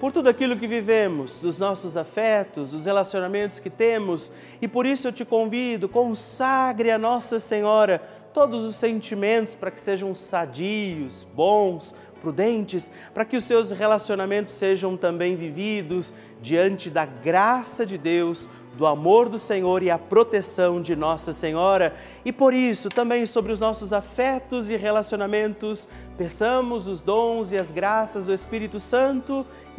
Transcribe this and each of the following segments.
por tudo aquilo que vivemos, dos nossos afetos, dos relacionamentos que temos, e por isso eu te convido, consagre a Nossa Senhora todos os sentimentos para que sejam sadios, bons, prudentes, para que os seus relacionamentos sejam também vividos diante da graça de Deus do amor do Senhor e a proteção de Nossa Senhora. E por isso, também sobre os nossos afetos e relacionamentos, peçamos os dons e as graças do Espírito Santo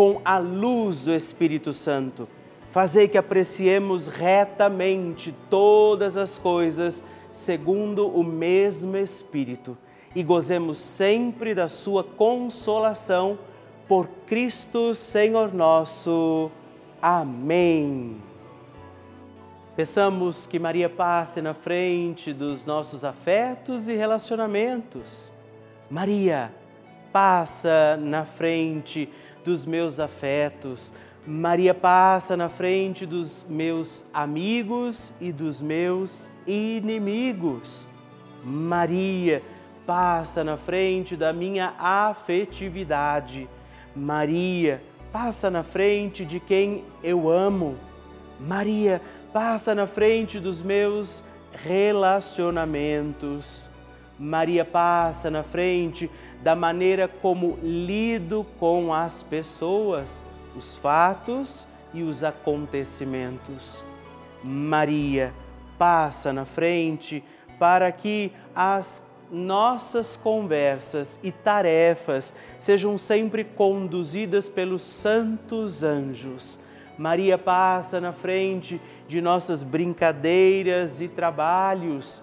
com a luz do Espírito Santo. Fazei que apreciemos retamente todas as coisas segundo o mesmo Espírito e gozemos sempre da sua consolação por Cristo Senhor nosso. Amém. Peçamos que Maria passe na frente dos nossos afetos e relacionamentos. Maria, passa na frente dos meus afetos. Maria passa na frente dos meus amigos e dos meus inimigos. Maria passa na frente da minha afetividade. Maria passa na frente de quem eu amo. Maria passa na frente dos meus relacionamentos. Maria passa na frente da maneira como lido com as pessoas, os fatos e os acontecimentos. Maria passa na frente para que as nossas conversas e tarefas sejam sempre conduzidas pelos santos anjos. Maria passa na frente de nossas brincadeiras e trabalhos,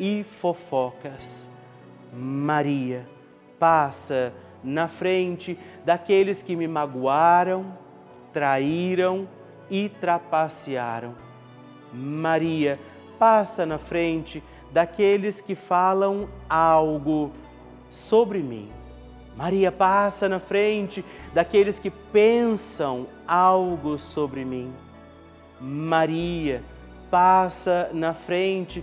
e fofocas. Maria passa na frente daqueles que me magoaram, traíram e trapacearam. Maria passa na frente daqueles que falam algo sobre mim. Maria passa na frente daqueles que pensam algo sobre mim. Maria passa na frente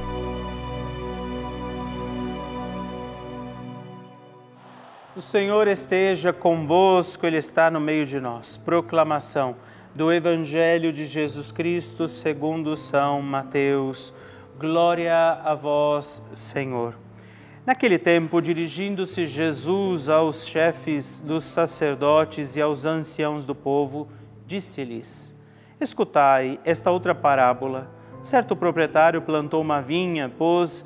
O Senhor esteja convosco, Ele está no meio de nós. Proclamação do Evangelho de Jesus Cristo segundo São Mateus. Glória a vós, Senhor. Naquele tempo, dirigindo-se Jesus aos chefes dos sacerdotes e aos anciãos do povo, disse-lhes: Escutai esta outra parábola. Certo proprietário plantou uma vinha, pôs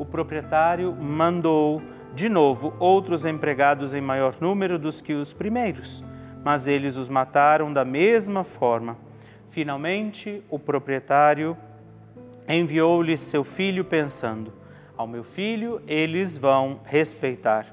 O proprietário mandou de novo outros empregados em maior número dos que os primeiros, mas eles os mataram da mesma forma. Finalmente, o proprietário enviou-lhes seu filho, pensando: Ao meu filho eles vão respeitar.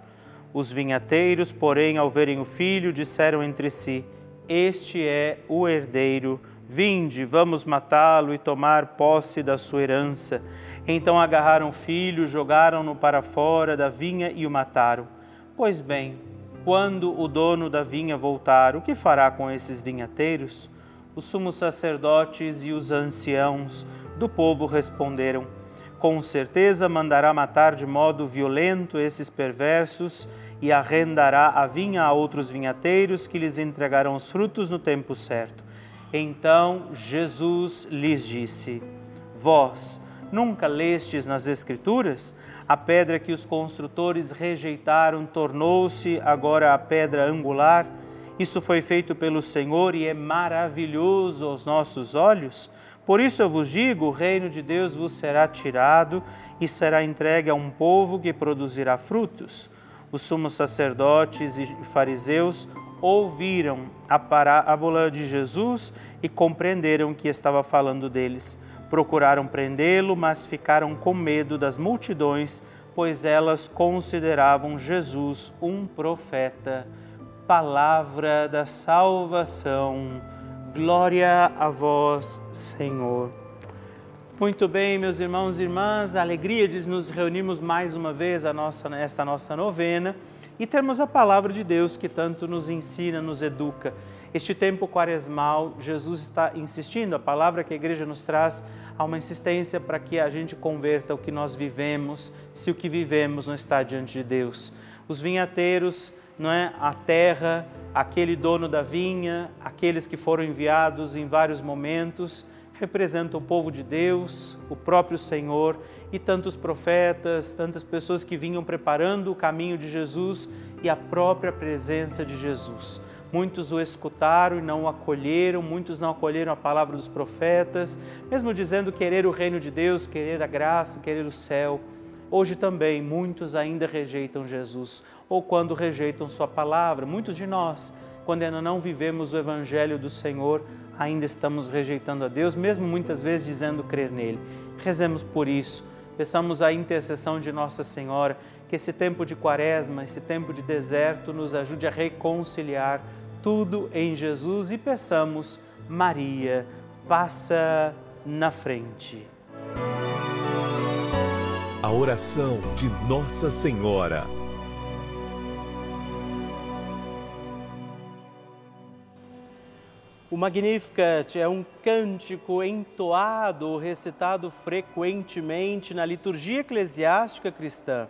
Os vinhateiros, porém, ao verem o filho, disseram entre si: Este é o herdeiro. Vinde, vamos matá-lo e tomar posse da sua herança. Então agarraram o filho, jogaram-no para fora da vinha e o mataram. Pois bem, quando o dono da vinha voltar, o que fará com esses vinhateiros? Os sumos sacerdotes e os anciãos do povo responderam: Com certeza mandará matar de modo violento esses perversos e arrendará a vinha a outros vinhateiros que lhes entregarão os frutos no tempo certo. Então Jesus lhes disse: Vós, Nunca lestes nas Escrituras? A pedra que os construtores rejeitaram tornou-se agora a pedra angular. Isso foi feito pelo Senhor e é maravilhoso aos nossos olhos. Por isso eu vos digo: o reino de Deus vos será tirado e será entregue a um povo que produzirá frutos. Os sumos sacerdotes e fariseus ouviram a parábola de Jesus e compreenderam que estava falando deles. Procuraram prendê-lo, mas ficaram com medo das multidões, pois elas consideravam Jesus um profeta. Palavra da salvação. Glória a vós, Senhor. Muito bem, meus irmãos e irmãs, a alegria de nos reunirmos mais uma vez a nossa, nesta nossa novena e termos a palavra de Deus que tanto nos ensina, nos educa. Este tempo quaresmal, Jesus está insistindo, a palavra que a igreja nos traz, há uma insistência para que a gente converta o que nós vivemos, se o que vivemos não está diante de Deus. Os vinhateiros, não é? A terra, aquele dono da vinha, aqueles que foram enviados em vários momentos, representam o povo de Deus, o próprio Senhor e tantos profetas, tantas pessoas que vinham preparando o caminho de Jesus e a própria presença de Jesus. Muitos o escutaram e não o acolheram, muitos não acolheram a palavra dos profetas, mesmo dizendo querer o reino de Deus, querer a graça, querer o céu. Hoje também muitos ainda rejeitam Jesus, ou quando rejeitam Sua palavra. Muitos de nós, quando ainda não vivemos o Evangelho do Senhor, ainda estamos rejeitando a Deus, mesmo muitas vezes dizendo crer nele. Rezemos por isso, peçamos a intercessão de Nossa Senhora que esse tempo de quaresma, esse tempo de deserto, nos ajude a reconciliar tudo em Jesus e peçamos, Maria, passa na frente. A oração de Nossa Senhora. O Magnificat é um cântico entoado, recitado frequentemente na liturgia eclesiástica cristã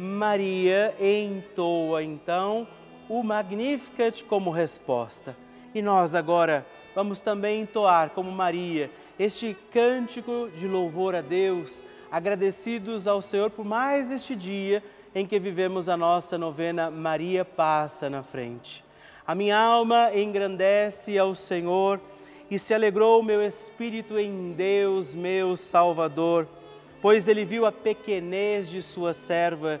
Maria entoa então o Magnificat como resposta. E nós agora vamos também entoar como Maria este cântico de louvor a Deus, agradecidos ao Senhor por mais este dia em que vivemos a nossa novena Maria passa na frente. A minha alma engrandece ao Senhor e se alegrou o meu espírito em Deus, meu Salvador pois ele viu a pequenez de sua serva.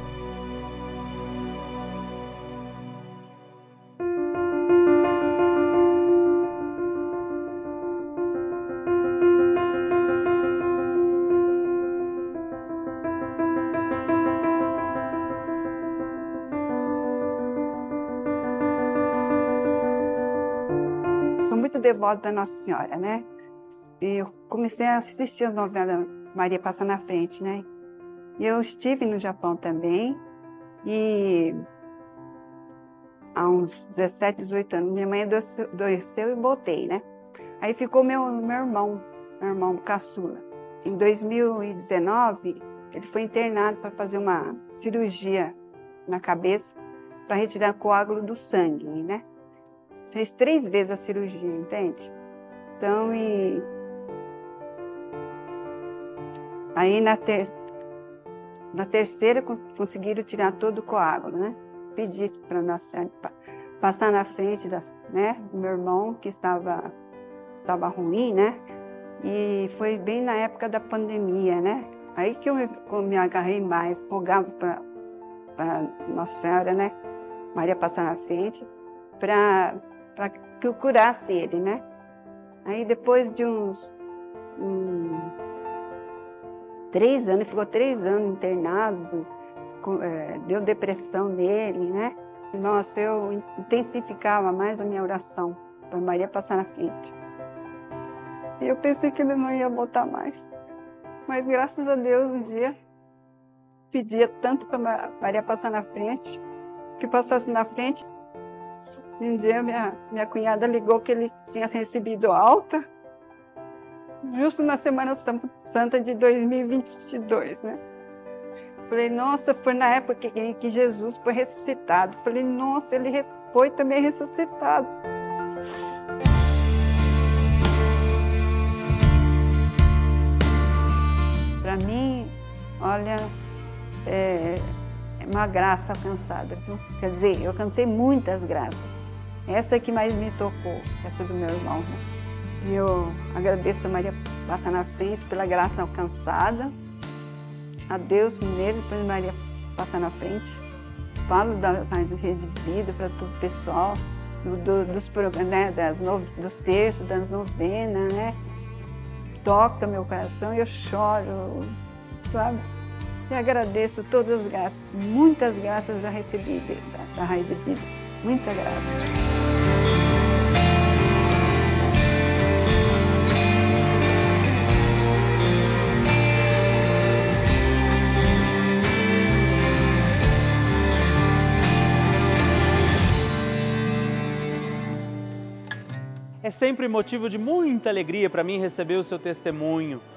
Muito devota da Nossa Senhora, né? E eu comecei a assistir a novela Maria Passa na Frente, né? E eu estive no Japão também e há uns 17, 18 anos, minha mãe adoeceu e voltei, né? Aí ficou meu, meu irmão, meu irmão caçula. Em 2019, ele foi internado para fazer uma cirurgia na cabeça para retirar coágulo do sangue, né? Fez três vezes a cirurgia, entende? Então, e Aí na, ter... na terceira conseguiram tirar todo o coágulo, né? Pedi para Nossa Senhora passar na frente da, né, do meu irmão que estava, estava ruim, né? E foi bem na época da pandemia, né? Aí que eu me, eu me agarrei mais, rogava para Nossa Senhora, né? Maria passar na frente, para que eu curasse ele, né? Aí depois de uns. Um, três anos, ficou três anos internado, com, é, deu depressão nele, né? Nossa, eu intensificava mais a minha oração para Maria passar na frente. E eu pensei que ele não ia voltar mais. Mas graças a Deus, um dia, pedia tanto para Maria passar na frente, que passasse na frente. Um dia minha, minha cunhada ligou que ele tinha recebido alta justo na Semana Santa de 2022, né? Falei, nossa, foi na época que, que Jesus foi ressuscitado. Falei, nossa, ele foi também ressuscitado. Para mim, olha, é, é uma graça alcançada? Quer dizer, eu alcancei muitas graças. Essa que mais me tocou, essa do meu irmão. Né? Eu agradeço a Maria Passa na Frente pela graça alcançada. A Deus primeiro, depois Maria Passa na Frente. Falo da, da rede de vida para todo o pessoal, do, do, dos, né, das no, dos terços, das novenas, né? Toca meu coração e eu choro, sabe? E agradeço todas as graças, muitas graças já recebi da, da de Vida, muita graça. É sempre motivo de muita alegria para mim receber o seu testemunho,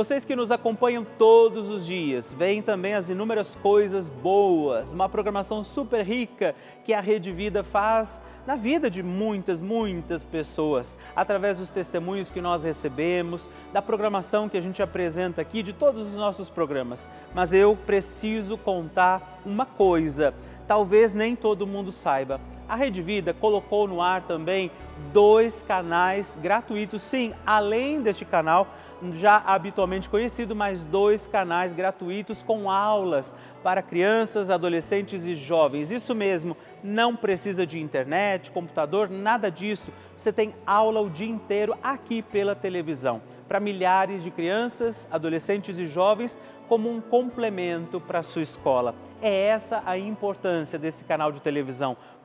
Vocês que nos acompanham todos os dias, veem também as inúmeras coisas boas, uma programação super rica que a Rede Vida faz na vida de muitas, muitas pessoas, através dos testemunhos que nós recebemos, da programação que a gente apresenta aqui, de todos os nossos programas. Mas eu preciso contar uma coisa, talvez nem todo mundo saiba a Rede Vida colocou no ar também dois canais gratuitos. Sim, além deste canal, já habitualmente conhecido, mais dois canais gratuitos com aulas para crianças, adolescentes e jovens. Isso mesmo, não precisa de internet, computador, nada disso. Você tem aula o dia inteiro aqui pela televisão para milhares de crianças, adolescentes e jovens como um complemento para a sua escola. É essa a importância desse canal de televisão.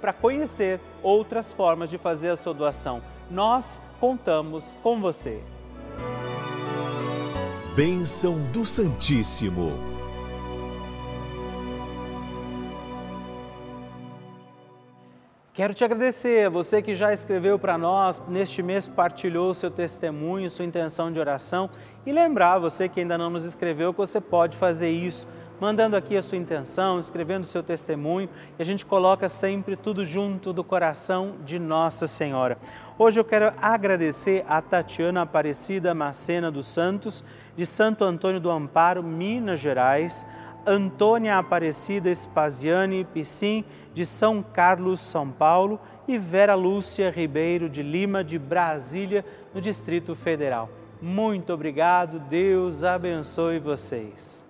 para conhecer outras formas de fazer a sua doação. Nós contamos com você. Bênção do Santíssimo. Quero te agradecer, você que já escreveu para nós, neste mês partilhou seu testemunho, sua intenção de oração e lembrar você que ainda não nos escreveu que você pode fazer isso mandando aqui a sua intenção, escrevendo o seu testemunho, e a gente coloca sempre tudo junto do coração de Nossa Senhora. Hoje eu quero agradecer a Tatiana Aparecida Macena dos Santos, de Santo Antônio do Amparo, Minas Gerais, Antônia Aparecida Spaziani Piscin, de São Carlos, São Paulo, e Vera Lúcia Ribeiro de Lima, de Brasília, no Distrito Federal. Muito obrigado, Deus abençoe vocês.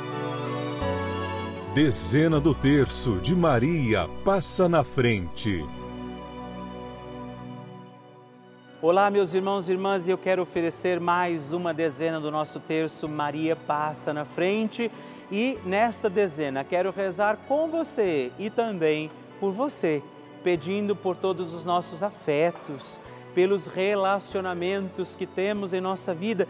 Dezena do terço de Maria passa na frente. Olá, meus irmãos e irmãs, eu quero oferecer mais uma dezena do nosso terço Maria passa na frente. E nesta dezena quero rezar com você e também por você, pedindo por todos os nossos afetos, pelos relacionamentos que temos em nossa vida